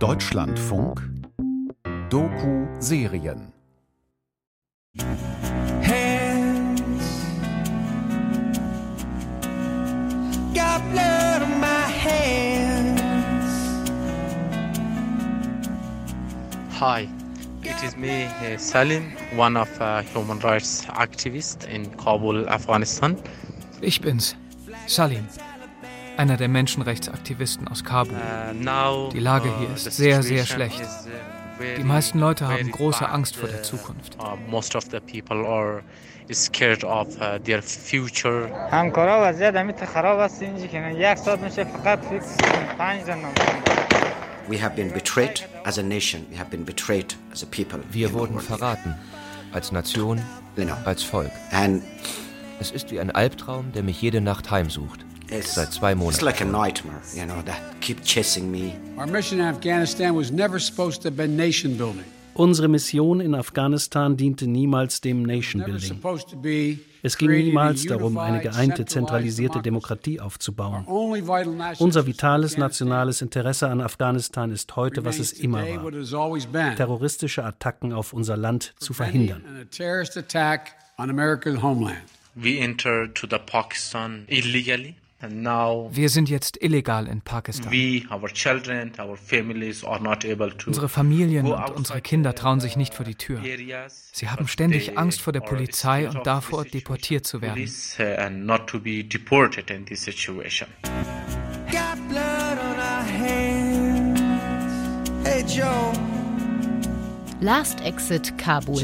Deutschlandfunk Doku-Serien. Hands Got blood on my hands. Hi, it is me, uh, Salim, one of uh, human rights activists in Kabul, Afghanistan. Ich bin's, Salim, einer der Menschenrechtsaktivisten aus Kabul. Uh, Die Lage hier uh, ist sehr, sehr schlecht. Uh, die meisten Leute haben große Angst vor der Zukunft. Of their future. Wir wurden verraten als Nation, als Volk. Es ist wie ein Albtraum, der mich jede Nacht heimsucht. Seit zwei Monaten. It's like a nightmare, you know, that keep chasing me. Our mission in Afghanistan was never supposed to have been nation building. Unsere Mission in Afghanistan diente niemals dem Nation Building. Es ging niemals darum, eine geeinte, zentralisierte Demokratie aufzubauen. Unser vitales nationales Interesse an Afghanistan ist heute, was es immer war, terroristische Attacken auf unser Land zu verhindern. We entered to the Pakistan illegally. Wir sind jetzt illegal in Pakistan. Unsere Familien und unsere Kinder trauen sich nicht vor die Tür. Sie haben ständig Angst vor der Polizei und davor, deportiert zu werden. Last Exit Kabul.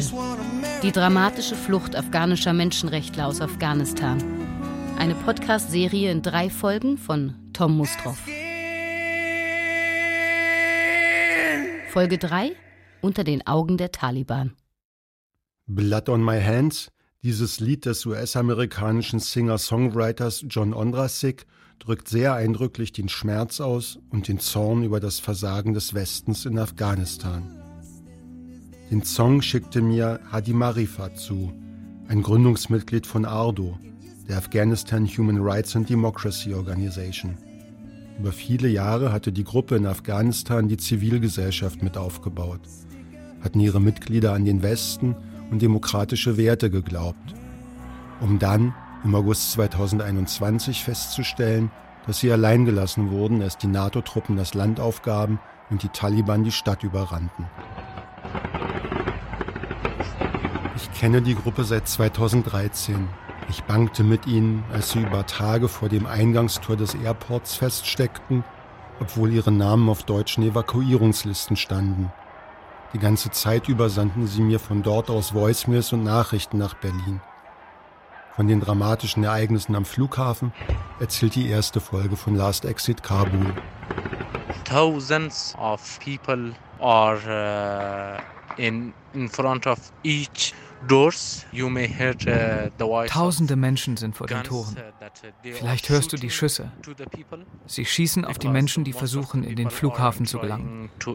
Die dramatische Flucht afghanischer Menschenrechtler aus Afghanistan. Eine Podcast-Serie in drei Folgen von Tom Mustroff. Folge 3 Unter den Augen der Taliban. Blood on My Hands, dieses Lied des US-amerikanischen Singer-Songwriters John Ondrasik, drückt sehr eindrücklich den Schmerz aus und den Zorn über das Versagen des Westens in Afghanistan. Den Song schickte mir Hadi Marifat zu, ein Gründungsmitglied von ARDO, der Afghanistan Human Rights and Democracy Organization. Über viele Jahre hatte die Gruppe in Afghanistan die Zivilgesellschaft mit aufgebaut, hatten ihre Mitglieder an den Westen und demokratische Werte geglaubt, um dann im August 2021 festzustellen, dass sie allein gelassen wurden, als die NATO-Truppen das Land aufgaben und die Taliban die Stadt überrannten. Ich kenne die Gruppe seit 2013 ich bangte mit ihnen, als sie über Tage vor dem Eingangstor des Airports feststeckten, obwohl ihre Namen auf deutschen Evakuierungslisten standen. Die ganze Zeit über sandten sie mir von dort aus Voicemails und Nachrichten nach Berlin. Von den dramatischen Ereignissen am Flughafen erzählt die erste Folge von Last Exit Kabul. Thousands of people are uh, in, in front of each Tausende Menschen sind vor den Toren. Uh, Vielleicht hörst du die Schüsse. Sie schießen auf die Menschen, die versuchen, in den Flughafen zu gelangen. Uh,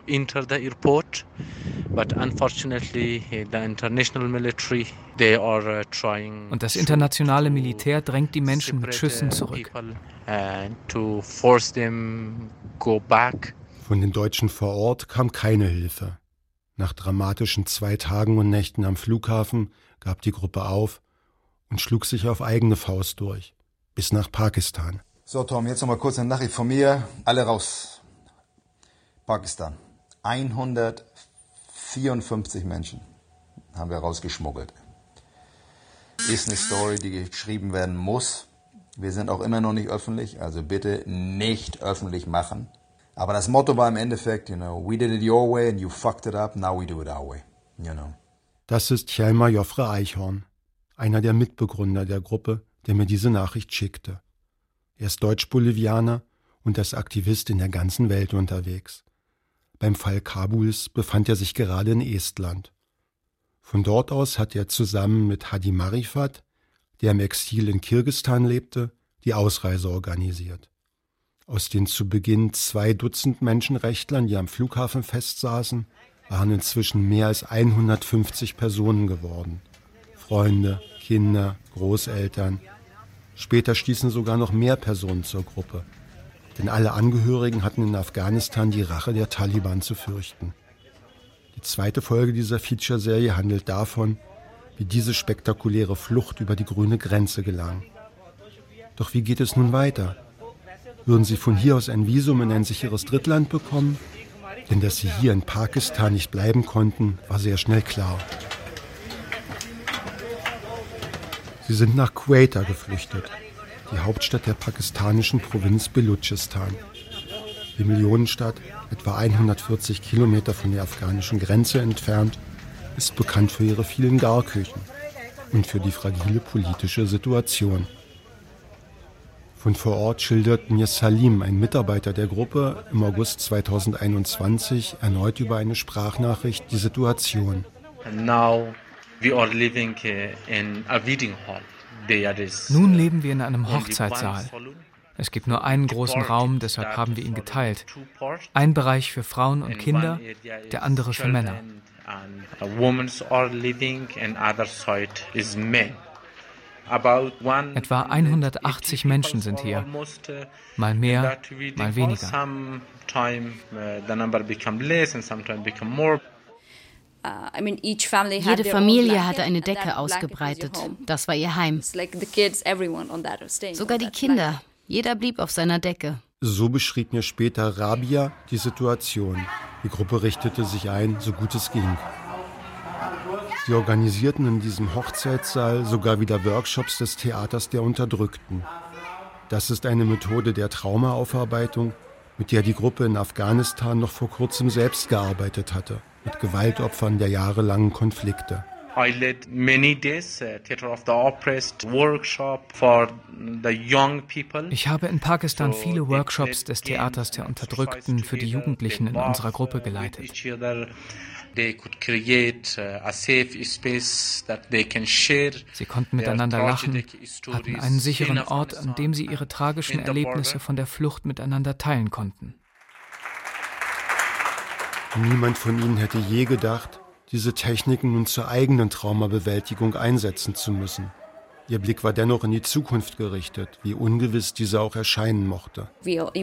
Und das internationale Militär drängt die Menschen mit Schüssen zurück. Von den Deutschen vor Ort kam keine Hilfe. Nach dramatischen zwei Tagen und Nächten am Flughafen gab die Gruppe auf und schlug sich auf eigene Faust durch, bis nach Pakistan. So, Tom, jetzt nochmal kurz eine Nachricht von mir. Alle raus. Pakistan. 154 Menschen haben wir rausgeschmuggelt. Ist eine Story, die geschrieben werden muss. Wir sind auch immer noch nicht öffentlich, also bitte nicht öffentlich machen. Aber das Motto war im Endeffekt, you know, we did it your way and you fucked it up, now we do it our way, you know. Das ist Chelma Joffre Eichhorn, einer der Mitbegründer der Gruppe, der mir diese Nachricht schickte. Er ist Deutsch-Bolivianer und als Aktivist in der ganzen Welt unterwegs. Beim Fall Kabuls befand er sich gerade in Estland. Von dort aus hat er zusammen mit Hadi Marifat, der im Exil in Kirgistan lebte, die Ausreise organisiert. Aus den zu Beginn zwei Dutzend Menschenrechtlern, die am Flughafen festsaßen, waren inzwischen mehr als 150 Personen geworden. Freunde, Kinder, Großeltern. Später stießen sogar noch mehr Personen zur Gruppe. Denn alle Angehörigen hatten in Afghanistan die Rache der Taliban zu fürchten. Die zweite Folge dieser Feature-Serie handelt davon, wie diese spektakuläre Flucht über die grüne Grenze gelang. Doch wie geht es nun weiter? Würden sie von hier aus ein Visum in ein sicheres Drittland bekommen? Denn dass sie hier in Pakistan nicht bleiben konnten, war sehr schnell klar. Sie sind nach Quetta geflüchtet, die Hauptstadt der pakistanischen Provinz Belutschistan. Die Millionenstadt, etwa 140 Kilometer von der afghanischen Grenze entfernt, ist bekannt für ihre vielen Garküchen und für die fragile politische Situation. Von vor Ort schildert mir Salim, ein Mitarbeiter der Gruppe, im August 2021 erneut über eine Sprachnachricht die Situation. Now we are living in a wedding hall. Nun leben wir in einem Hochzeitssaal. Es gibt nur einen großen Raum, deshalb haben wir ihn geteilt. Ein Bereich für Frauen und Kinder, der andere für Männer. Etwa 180 Menschen sind hier, mal mehr, mal weniger. Uh, Jede Familie hatte eine Decke ausgebreitet. Das war ihr Heim. Sogar die Kinder. Jeder blieb auf seiner Decke. So beschrieb mir später Rabia die Situation. Die Gruppe richtete sich ein, so gut es ging. Sie organisierten in diesem Hochzeitssaal sogar wieder Workshops des Theaters der Unterdrückten. Das ist eine Methode der Traumaaufarbeitung, mit der die Gruppe in Afghanistan noch vor kurzem selbst gearbeitet hatte mit Gewaltopfern der jahrelangen Konflikte. Uh, ich habe in Pakistan viele Workshops des Theaters der Unterdrückten für die Jugendlichen in unserer Gruppe geleitet. Uh, sie konnten miteinander lachen, hatten einen sicheren Ort, an dem sie ihre tragischen Erlebnisse von der Flucht miteinander teilen konnten. Niemand von ihnen hätte je gedacht, diese Techniken nun zur eigenen Traumabewältigung einsetzen zu müssen. Ihr Blick war dennoch in die Zukunft gerichtet, wie ungewiss diese auch erscheinen mochte. Wir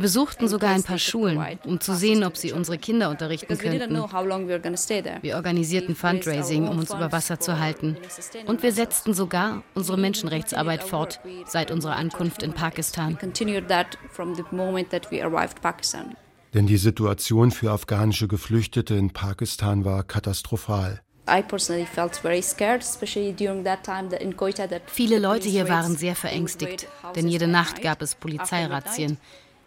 besuchten sogar ein paar Schulen, um zu sehen, ob sie unsere Kinder unterrichten könnten. Wir organisierten Fundraising, um uns über Wasser zu halten. Und wir setzten sogar unsere Menschenrechtsarbeit fort seit unserer Ankunft in Pakistan. Denn die Situation für afghanische Geflüchtete in Pakistan war katastrophal. Viele Leute hier waren sehr verängstigt, denn jede Nacht gab es Polizeirazzien.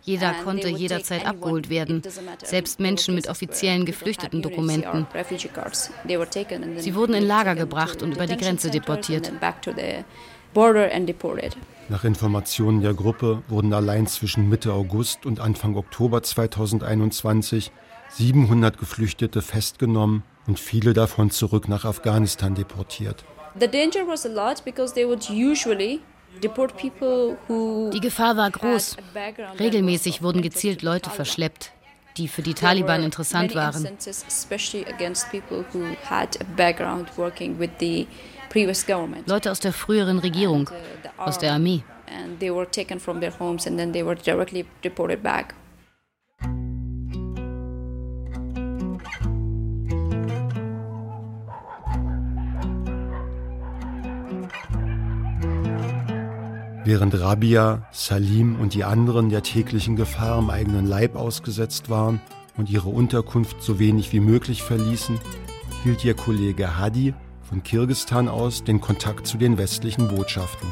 Jeder konnte jederzeit abgeholt werden, selbst Menschen mit offiziellen geflüchteten Dokumenten. Sie wurden in Lager gebracht und über die Grenze deportiert. Nach Informationen der Gruppe wurden allein zwischen Mitte August und Anfang Oktober 2021 700 Geflüchtete festgenommen und viele davon zurück nach Afghanistan deportiert. Die Gefahr war groß. Regelmäßig wurden gezielt Leute verschleppt, die für die Taliban interessant waren. Leute aus der früheren Regierung, aus der Armee. And they were taken from their homes and then they were directly deported back. Während Rabia, Salim und die anderen der täglichen Gefahr am eigenen Leib ausgesetzt waren und ihre Unterkunft so wenig wie möglich verließen, hielt ihr Kollege Hadi von Kirgistan aus den Kontakt zu den westlichen Botschaften.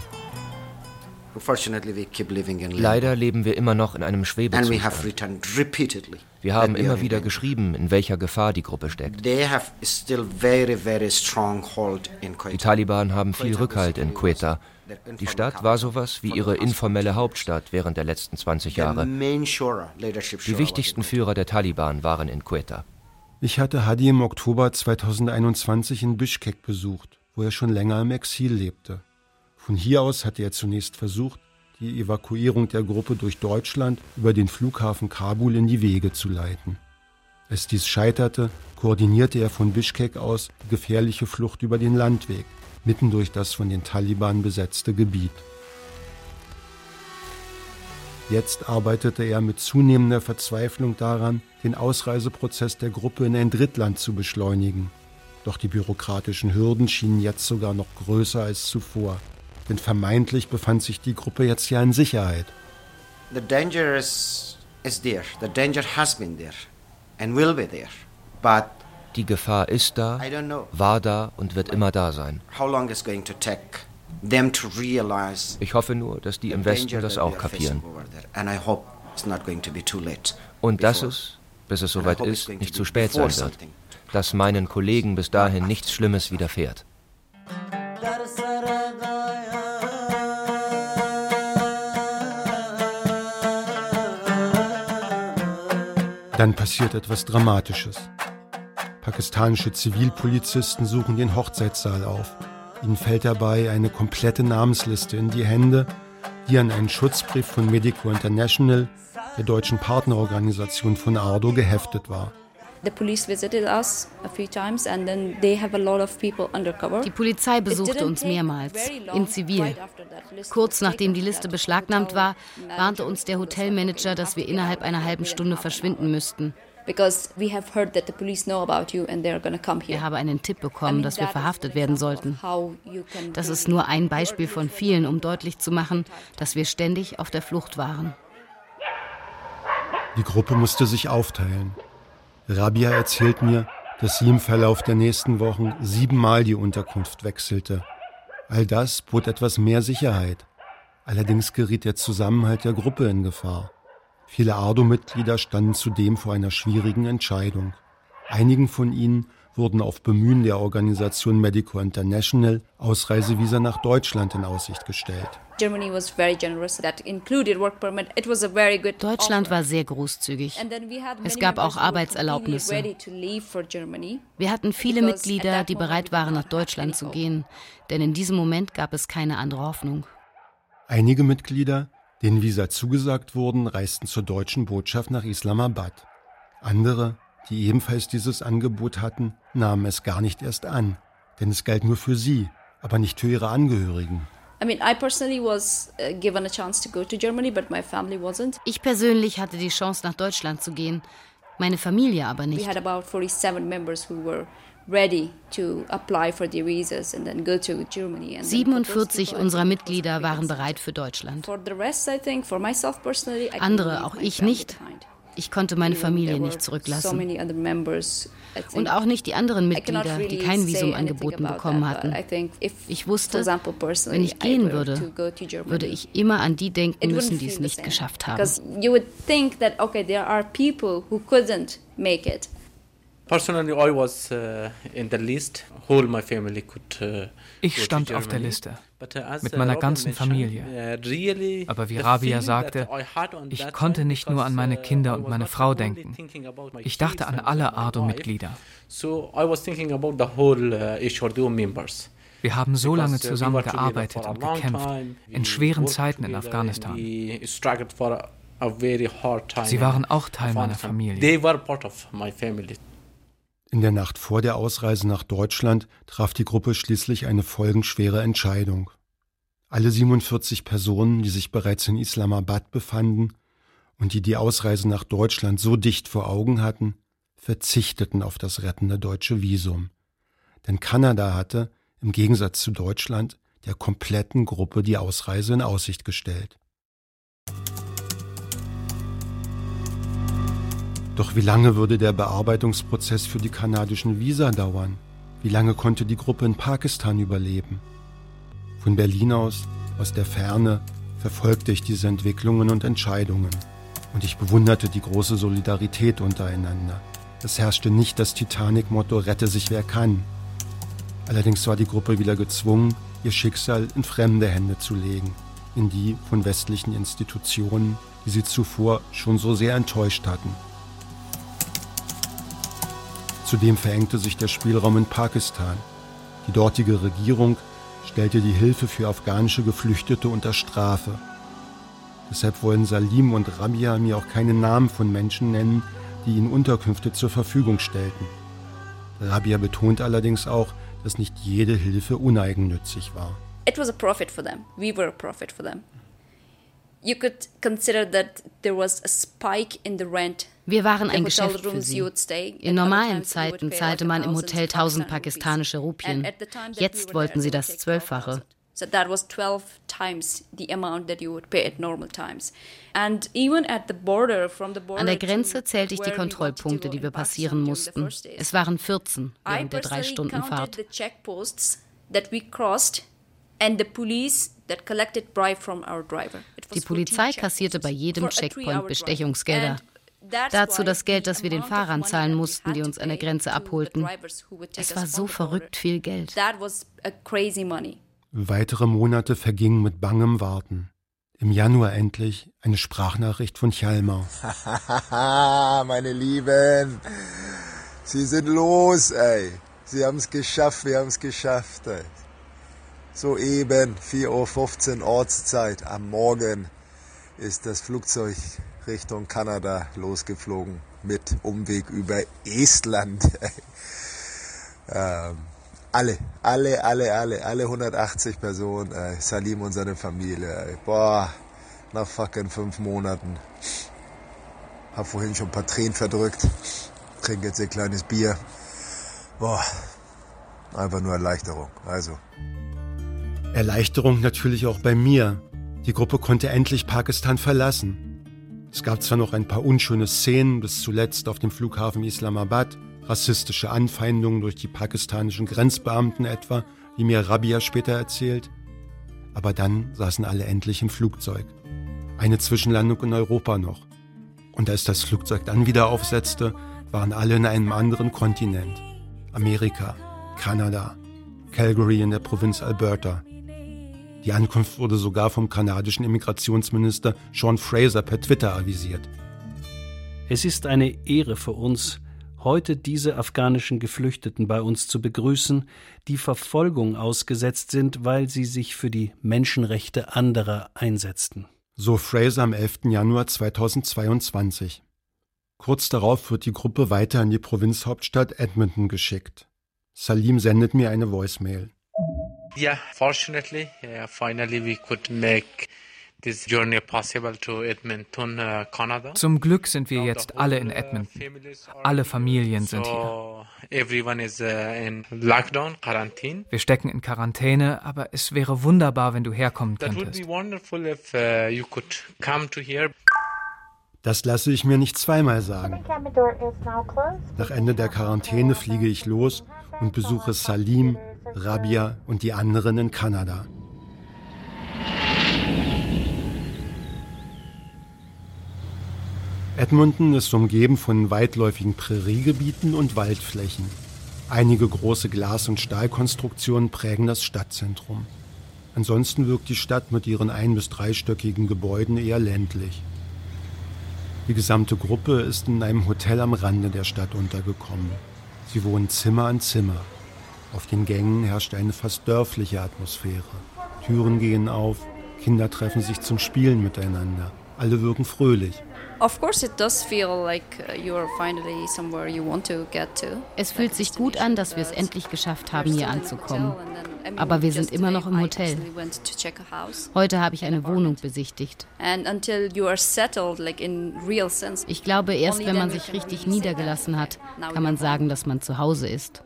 Leider leben wir immer noch in einem Schwebezustand. Wir haben immer wieder geschrieben, in welcher Gefahr die Gruppe steckt. Die Taliban haben viel Rückhalt in Quetta. Die Stadt war sowas wie ihre informelle Hauptstadt während der letzten 20 Jahre. Die wichtigsten Führer der Taliban waren in Quetta. Ich hatte Hadi im Oktober 2021 in Bischkek besucht, wo er schon länger im Exil lebte. Von hier aus hatte er zunächst versucht, die Evakuierung der Gruppe durch Deutschland über den Flughafen Kabul in die Wege zu leiten. Als dies scheiterte, koordinierte er von Bischkek aus die gefährliche Flucht über den Landweg, mitten durch das von den Taliban besetzte Gebiet. Jetzt arbeitete er mit zunehmender Verzweiflung daran, den Ausreiseprozess der Gruppe in ein Drittland zu beschleunigen. Doch die bürokratischen Hürden schienen jetzt sogar noch größer als zuvor. Denn vermeintlich befand sich die Gruppe jetzt ja in Sicherheit. The danger is, is there. The danger has been there and will be there. But die Gefahr ist da, war da und wird immer da sein. Ich hoffe nur, dass die im Westen das auch kapieren. Und dass es, bis es soweit ist, nicht zu spät sein wird. Dass meinen Kollegen bis dahin nichts Schlimmes widerfährt. Dann passiert etwas Dramatisches. Pakistanische Zivilpolizisten suchen den Hochzeitssaal auf. Ihnen fällt dabei eine komplette Namensliste in die Hände, die an einen Schutzbrief von Medico International, der deutschen Partnerorganisation von Ardo, geheftet war. Die Polizei besuchte uns mehrmals, in Zivil. Kurz nachdem die Liste beschlagnahmt war, warnte uns der Hotelmanager, dass wir innerhalb einer halben Stunde verschwinden müssten. Er habe einen Tipp bekommen, dass wir verhaftet werden sollten. Das ist nur ein Beispiel von vielen, um deutlich zu machen, dass wir ständig auf der Flucht waren. Die Gruppe musste sich aufteilen. Rabia erzählt mir, dass sie im Verlauf der nächsten Wochen siebenmal die Unterkunft wechselte. All das bot etwas mehr Sicherheit. Allerdings geriet der Zusammenhalt der Gruppe in Gefahr. Viele ARDO-Mitglieder standen zudem vor einer schwierigen Entscheidung. Einigen von ihnen wurden auf Bemühen der Organisation Medico International Ausreisevisa nach Deutschland in Aussicht gestellt. Deutschland war sehr großzügig. Es gab auch Arbeitserlaubnisse. Wir hatten viele Mitglieder, die bereit waren, nach Deutschland zu gehen, denn in diesem Moment gab es keine andere Hoffnung. Einige Mitglieder denen Visa zugesagt wurden, reisten zur deutschen Botschaft nach Islamabad. Andere, die ebenfalls dieses Angebot hatten, nahmen es gar nicht erst an, denn es galt nur für sie, aber nicht für ihre Angehörigen. Ich persönlich hatte die Chance nach Deutschland zu gehen, meine Familie aber nicht. 47 unserer Mitglieder waren bereit für Deutschland. Andere, auch ich nicht. Ich konnte meine Familie nicht zurücklassen. Und auch nicht die anderen Mitglieder, die kein Visum angeboten bekommen hatten. Ich wusste, wenn ich gehen würde, würde ich immer an die denken müssen, die es nicht geschafft haben. Personally, I was uh, in the list. Whole my family could. Uh, ich stand auf der Liste uh, mit meiner ganzen Familie. Aber wie Rabia sagte, ich konnte nicht nur an meine Kinder und meine Frau denken. Ich dachte an alle ARDO-Mitglieder. Wir haben so lange zusammen gearbeitet und gekämpft, in schweren Zeiten in Afghanistan. Sie waren auch Teil meiner Familie. In der Nacht vor der Ausreise nach Deutschland traf die Gruppe schließlich eine folgenschwere Entscheidung. Alle 47 Personen, die sich bereits in Islamabad befanden und die die Ausreise nach Deutschland so dicht vor Augen hatten, verzichteten auf das rettende deutsche Visum. Denn Kanada hatte, im Gegensatz zu Deutschland, der kompletten Gruppe die Ausreise in Aussicht gestellt. Doch wie lange würde der Bearbeitungsprozess für die kanadischen Visa dauern? Wie lange konnte die Gruppe in Pakistan überleben? Von Berlin aus, aus der Ferne, verfolgte ich diese Entwicklungen und Entscheidungen. Und ich bewunderte die große Solidarität untereinander. Es herrschte nicht das Titanic-Motto Rette sich wer kann. Allerdings war die Gruppe wieder gezwungen, ihr Schicksal in fremde Hände zu legen, in die von westlichen Institutionen, die sie zuvor schon so sehr enttäuscht hatten. Zudem verengte sich der Spielraum in Pakistan. Die dortige Regierung stellte die Hilfe für afghanische Geflüchtete unter Strafe. Deshalb wollen Salim und Rabia mir auch keine Namen von Menschen nennen, die ihnen Unterkünfte zur Verfügung stellten. Rabia betont allerdings auch, dass nicht jede Hilfe uneigennützig war. It was a profit for them. We were a profit for them. You could consider that there was a spike in the rent wir waren ein Geschäft für sie. In normalen Zeiten zahlte man im Hotel 1000 pakistanische Rupien. Jetzt wollten sie das Zwölffache. So that was 12 times the amount that you would pay at normal times. And even at the border from the border An der Grenze zählte ich die Kontrollpunkte, die wir passieren mussten. Es waren 14 während der drei Stunden Fahrt. Die Polizei kassierte bei jedem Checkpoint Bestechungsgelder. Dazu das Geld, das wir den Fahrern zahlen mussten, die uns an der Grenze abholten. Es war so verrückt viel Geld. Weitere Monate vergingen mit bangem Warten. Im Januar endlich eine Sprachnachricht von Chalmar. Meine Lieben, Sie sind los, ey. Sie haben es geschafft, wir haben es geschafft, ey. Soeben 4.15 Uhr Ortszeit am Morgen ist das Flugzeug Richtung Kanada losgeflogen mit Umweg über Estland. ähm, alle, alle, alle, alle, alle 180 Personen, ey, Salim und seine Familie. Ey. Boah, nach fucking fünf Monaten. Hab vorhin schon ein paar Tränen verdrückt. Trinke jetzt ein kleines Bier. Boah, einfach nur Erleichterung. Also. Erleichterung natürlich auch bei mir. Die Gruppe konnte endlich Pakistan verlassen. Es gab zwar noch ein paar unschöne Szenen, bis zuletzt auf dem Flughafen Islamabad, rassistische Anfeindungen durch die pakistanischen Grenzbeamten etwa, wie mir Rabia später erzählt. Aber dann saßen alle endlich im Flugzeug. Eine Zwischenlandung in Europa noch. Und als das Flugzeug dann wieder aufsetzte, waren alle in einem anderen Kontinent. Amerika, Kanada, Calgary in der Provinz Alberta. Die Ankunft wurde sogar vom kanadischen Immigrationsminister Sean Fraser per Twitter avisiert. Es ist eine Ehre für uns, heute diese afghanischen Geflüchteten bei uns zu begrüßen, die Verfolgung ausgesetzt sind, weil sie sich für die Menschenrechte anderer einsetzten. So Fraser am 11. Januar 2022. Kurz darauf wird die Gruppe weiter in die Provinzhauptstadt Edmonton geschickt. Salim sendet mir eine Voicemail. Yeah, fortunately, yeah, finally we could make Uh, Zum Glück sind wir jetzt alle in uh, Edmonton. Alle Familien sind hier. Uh, wir stecken in Quarantäne, aber es wäre wunderbar, wenn du herkommen könntest. Das lasse ich mir nicht zweimal sagen. Nach Ende der Quarantäne fliege ich los und besuche Salim, Rabia und die anderen in Kanada. Edmonton ist umgeben von weitläufigen Präriegebieten und Waldflächen. Einige große Glas- und Stahlkonstruktionen prägen das Stadtzentrum. Ansonsten wirkt die Stadt mit ihren ein- bis dreistöckigen Gebäuden eher ländlich. Die gesamte Gruppe ist in einem Hotel am Rande der Stadt untergekommen. Sie wohnen Zimmer an Zimmer. Auf den Gängen herrscht eine fast dörfliche Atmosphäre. Türen gehen auf, Kinder treffen sich zum Spielen miteinander. Alle wirken fröhlich. Es fühlt sich gut an, dass wir es endlich geschafft haben, hier anzukommen. Aber wir sind immer noch im Hotel. Heute habe ich eine Wohnung besichtigt. Ich glaube, erst wenn man sich richtig niedergelassen hat, kann man sagen, dass man zu Hause ist.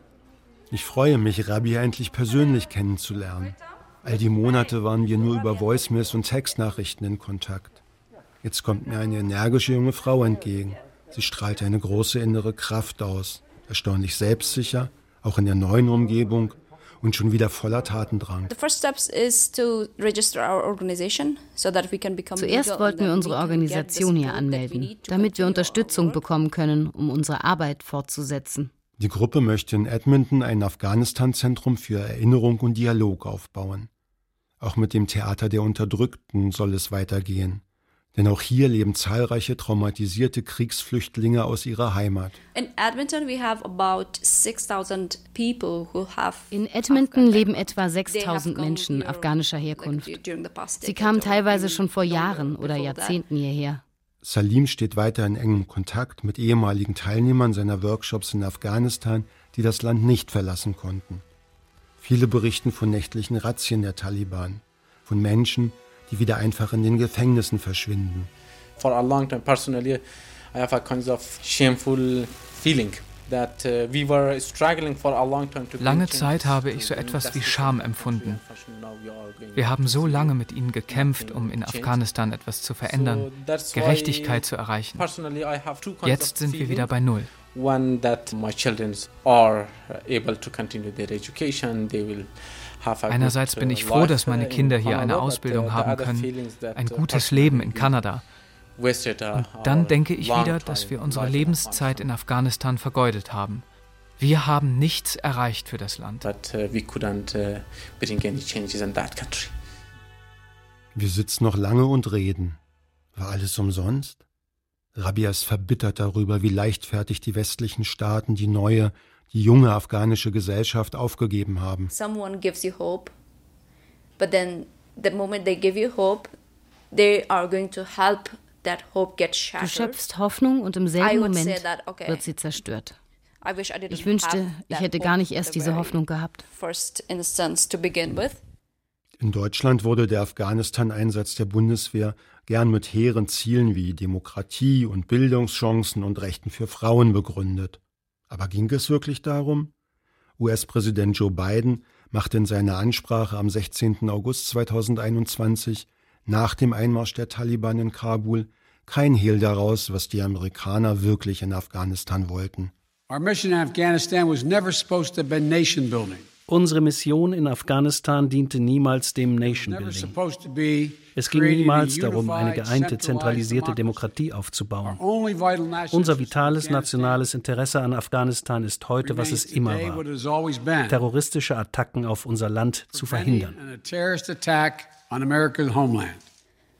Ich freue mich, Rabia endlich persönlich kennenzulernen. All die Monate waren wir nur über Voicemails und Textnachrichten in Kontakt. Jetzt kommt mir eine energische junge Frau entgegen. Sie strahlt eine große innere Kraft aus, erstaunlich selbstsicher, auch in der neuen Umgebung und schon wieder voller Tatendrang. Zuerst wollten wir unsere Organisation hier anmelden, damit wir Unterstützung bekommen können, um unsere Arbeit fortzusetzen. Die Gruppe möchte in Edmonton ein Afghanistan-Zentrum für Erinnerung und Dialog aufbauen. Auch mit dem Theater der Unterdrückten soll es weitergehen. Denn auch hier leben zahlreiche traumatisierte Kriegsflüchtlinge aus ihrer Heimat. In Edmonton, In Edmonton leben etwa 6000 Menschen afghanischer Herkunft. Sie kamen teilweise schon vor Jahren oder Jahrzehnten hierher. Salim steht weiter in engem Kontakt mit ehemaligen Teilnehmern seiner Workshops in Afghanistan, die das Land nicht verlassen konnten. Viele berichten von nächtlichen Razzien der Taliban, von Menschen, die wieder einfach in den Gefängnissen verschwinden. For a long time personally I have a kind of shameful feeling lange Zeit habe ich so etwas wie Scham empfunden. Wir haben so lange mit ihnen gekämpft, um in Afghanistan etwas zu verändern, Gerechtigkeit zu erreichen. Jetzt sind wir wieder bei Null. Einerseits bin ich froh, dass meine Kinder hier eine Ausbildung haben können, ein gutes Leben in Kanada. Und dann denke ich wieder, dass wir unsere Lebenszeit in Afghanistan vergeudet haben. Wir haben nichts erreicht für das Land. Uh, uh, wir sitzen noch lange und reden. War alles umsonst? Rabia ist verbittert darüber, wie leichtfertig die westlichen Staaten die neue, die junge afghanische Gesellschaft aufgegeben haben. Someone gives you hope, but then the moment they give you hope, they are going to help Du schöpfst Hoffnung und im selben Moment wird sie zerstört. Ich wünschte, ich hätte gar nicht erst diese Hoffnung gehabt. In Deutschland wurde der Afghanistan-Einsatz der Bundeswehr gern mit hehren Zielen wie Demokratie und Bildungschancen und Rechten für Frauen begründet. Aber ging es wirklich darum? US-Präsident Joe Biden machte in seiner Ansprache am 16. August 2021 nach dem Einmarsch der Taliban in Kabul kein Hehl daraus, was die Amerikaner wirklich in Afghanistan wollten. Unsere Mission in Afghanistan diente niemals dem Nation Building. Es ging niemals darum, eine geeinte, zentralisierte Demokratie aufzubauen. Unser vitales nationales Interesse an Afghanistan ist heute, was es immer war, terroristische Attacken auf unser Land zu verhindern on America's homeland.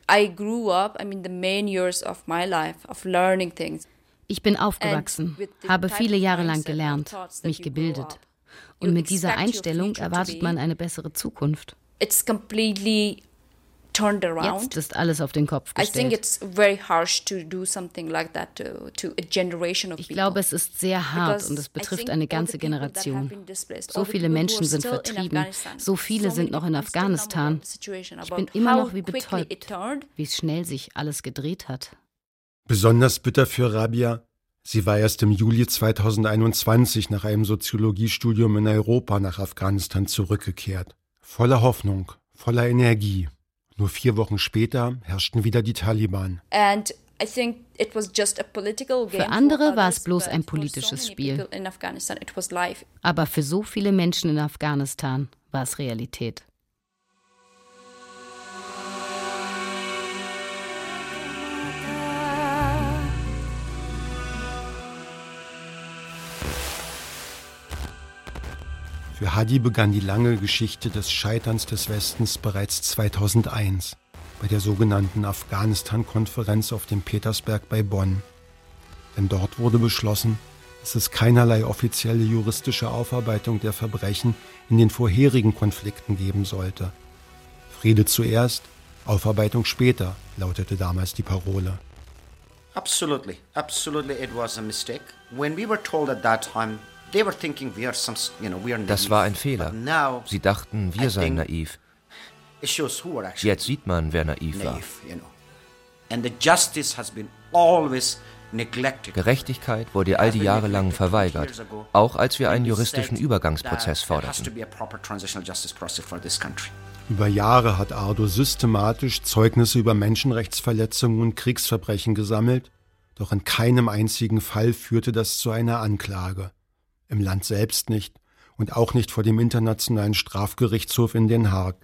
I grew up, I mean the main years of my life of learning things. Ich bin aufgewachsen, habe viele Jahre lang gelernt, mich gebildet. Und mit dieser Einstellung erwartet man eine bessere Zukunft. It's completely turned around. Jetzt ist alles auf den Kopf gestellt. Ich glaube, es ist sehr hart und es betrifft eine ganze Generation. So viele Menschen sind vertrieben, so viele sind noch in Afghanistan. Ich bin immer noch wie betäubt, wie schnell sich alles gedreht hat. Besonders bitter für Rabia, sie war erst im Juli 2021 nach einem Soziologiestudium in Europa nach Afghanistan zurückgekehrt. Voller Hoffnung, voller Energie. Nur vier Wochen später herrschten wieder die Taliban. Für andere war es bloß ein politisches Spiel. Aber für so viele Menschen in Afghanistan war es Realität. Für Hadi begann die lange Geschichte des Scheiterns des Westens bereits 2001 bei der sogenannten Afghanistan-Konferenz auf dem Petersberg bei Bonn. Denn dort wurde beschlossen, dass es keinerlei offizielle juristische Aufarbeitung der Verbrechen in den vorherigen Konflikten geben sollte. Friede zuerst, Aufarbeitung später, lautete damals die Parole. Absolutely, absolutely it was a mistake. When we were told at that time das war ein Fehler. Sie dachten, wir seien naiv. Jetzt sieht man, wer naiv war. Gerechtigkeit wurde all die Jahre lang verweigert, auch als wir einen juristischen Übergangsprozess forderten. Über Jahre hat Ardo systematisch Zeugnisse über Menschenrechtsverletzungen und Kriegsverbrechen gesammelt, doch in keinem einzigen Fall führte das zu einer Anklage im Land selbst nicht und auch nicht vor dem Internationalen Strafgerichtshof in Den Haag.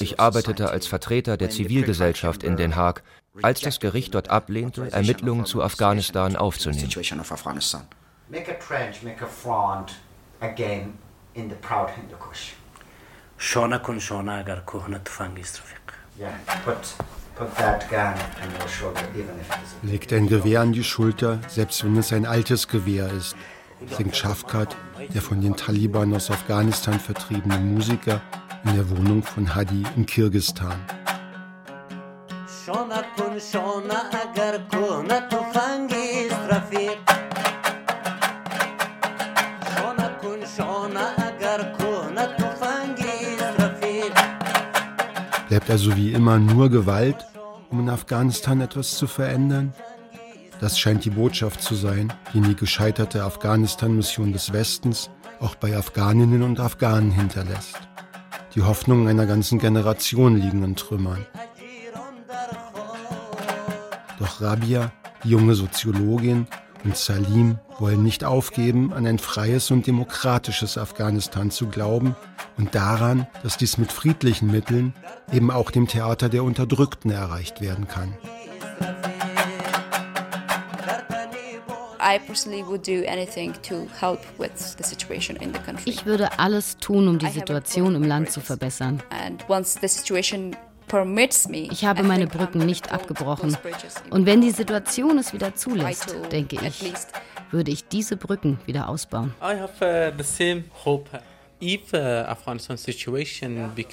Ich arbeitete als Vertreter der Zivilgesellschaft in Den Haag, als das Gericht dort ablehnte, Ermittlungen zu Afghanistan aufzunehmen. Ja, kun Legt ein Gewehr an die Schulter, selbst wenn es ein altes Gewehr ist, singt Shafkat, der von den Taliban aus Afghanistan vertriebene Musiker, in der Wohnung von Hadi in Kirgistan. Bleibt also wie immer nur Gewalt, um in Afghanistan etwas zu verändern? Das scheint die Botschaft zu sein, die die gescheiterte Afghanistan-Mission des Westens auch bei Afghaninnen und Afghanen hinterlässt. Die Hoffnungen einer ganzen Generation liegen in Trümmern. Doch Rabia, die junge Soziologin, und Salim wollen nicht aufgeben, an ein freies und demokratisches Afghanistan zu glauben und daran, dass dies mit friedlichen Mitteln eben auch dem Theater der Unterdrückten erreicht werden kann. Ich würde alles tun, um die Situation im Land zu verbessern. Ich habe meine Brücken nicht abgebrochen. Und wenn die Situation es wieder zulässt, denke ich, würde ich diese Brücken wieder ausbauen. I have uh, the same hope. Uh,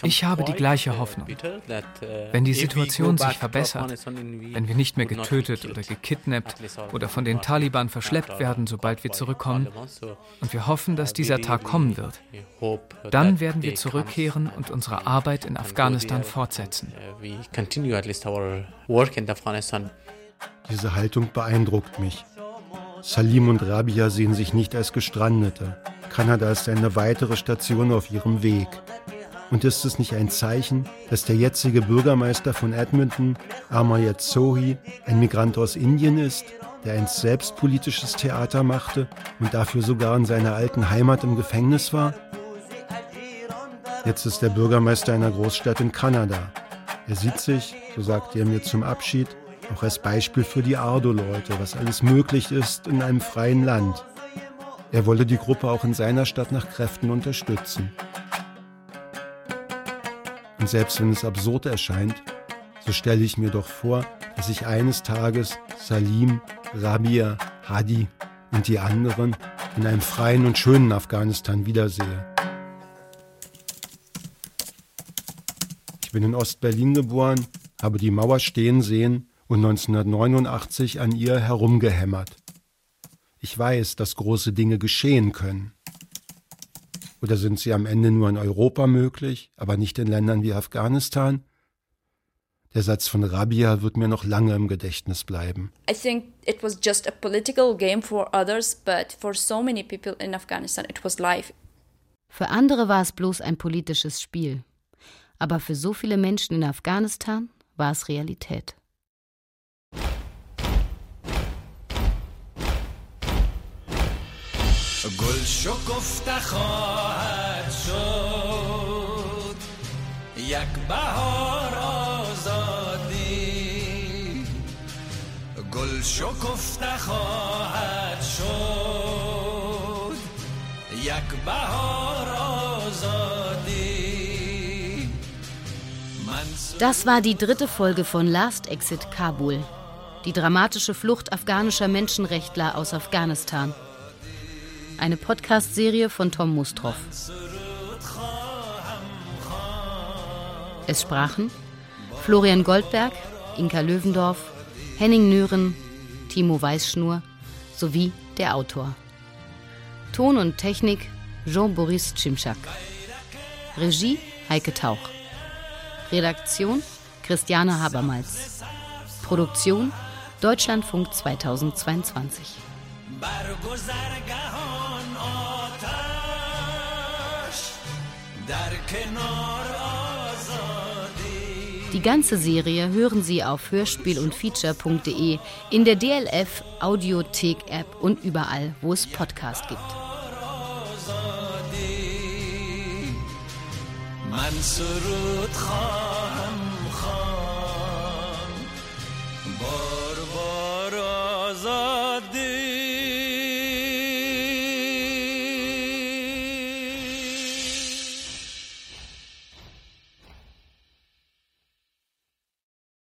ich habe die gleiche Hoffnung. Uh, wenn die Situation sich verbessert, wenn wir nicht mehr getötet oder gekidnappt oder von den Taliban verschleppt werden, sobald wir zurückkommen, und wir hoffen, dass dieser Tag kommen wird, dann werden wir zurückkehren und unsere Arbeit in Afghanistan fortsetzen. Diese Haltung beeindruckt mich. Salim und Rabia sehen sich nicht als Gestrandete. Kanada ist eine weitere Station auf ihrem Weg. Und ist es nicht ein Zeichen, dass der jetzige Bürgermeister von Edmonton, Amarjad Sohi, ein Migrant aus Indien ist, der einst selbst politisches Theater machte und dafür sogar in seiner alten Heimat im Gefängnis war? Jetzt ist er Bürgermeister einer Großstadt in Kanada. Er sieht sich, so sagte er mir zum Abschied, auch als Beispiel für die Ardo-Leute, was alles möglich ist in einem freien Land. Er wolle die Gruppe auch in seiner Stadt nach Kräften unterstützen. Und selbst wenn es absurd erscheint, so stelle ich mir doch vor, dass ich eines Tages Salim, Rabia, Hadi und die anderen in einem freien und schönen Afghanistan wiedersehe. Ich bin in Ostberlin geboren, habe die Mauer stehen sehen und 1989 an ihr herumgehämmert. Ich weiß, dass große Dinge geschehen können. Oder sind sie am Ende nur in Europa möglich, aber nicht in Ländern wie Afghanistan? Der Satz von Rabia wird mir noch lange im Gedächtnis bleiben. I think it was just a political game for others, but for so many people in Afghanistan it was life. Für andere war es bloß ein politisches Spiel. Aber für so viele Menschen in Afghanistan war es Realität. گل شکفته خواهد شد یک بهار آزادی گل شکفته خواهد شد یک بهار آزادی Das war die dritte Folge von Last Exit Kabul, die dramatische Flucht afghanischer Menschenrechtler aus Afghanistan eine Podcast-Serie von Tom Mustroff. Es sprachen Florian Goldberg, Inka Löwendorf, Henning Nüren, Timo Weißschnur sowie der Autor. Ton und Technik Jean-Boris Cimczak. Regie Heike Tauch. Redaktion Christiane Habermals. Produktion Deutschlandfunk 2022. Die ganze Serie hören Sie auf hörspiel- und feature.de, in der DLF Audiothek-App und überall, wo es Podcast gibt. من سرود خواهم خان بار بار آزادی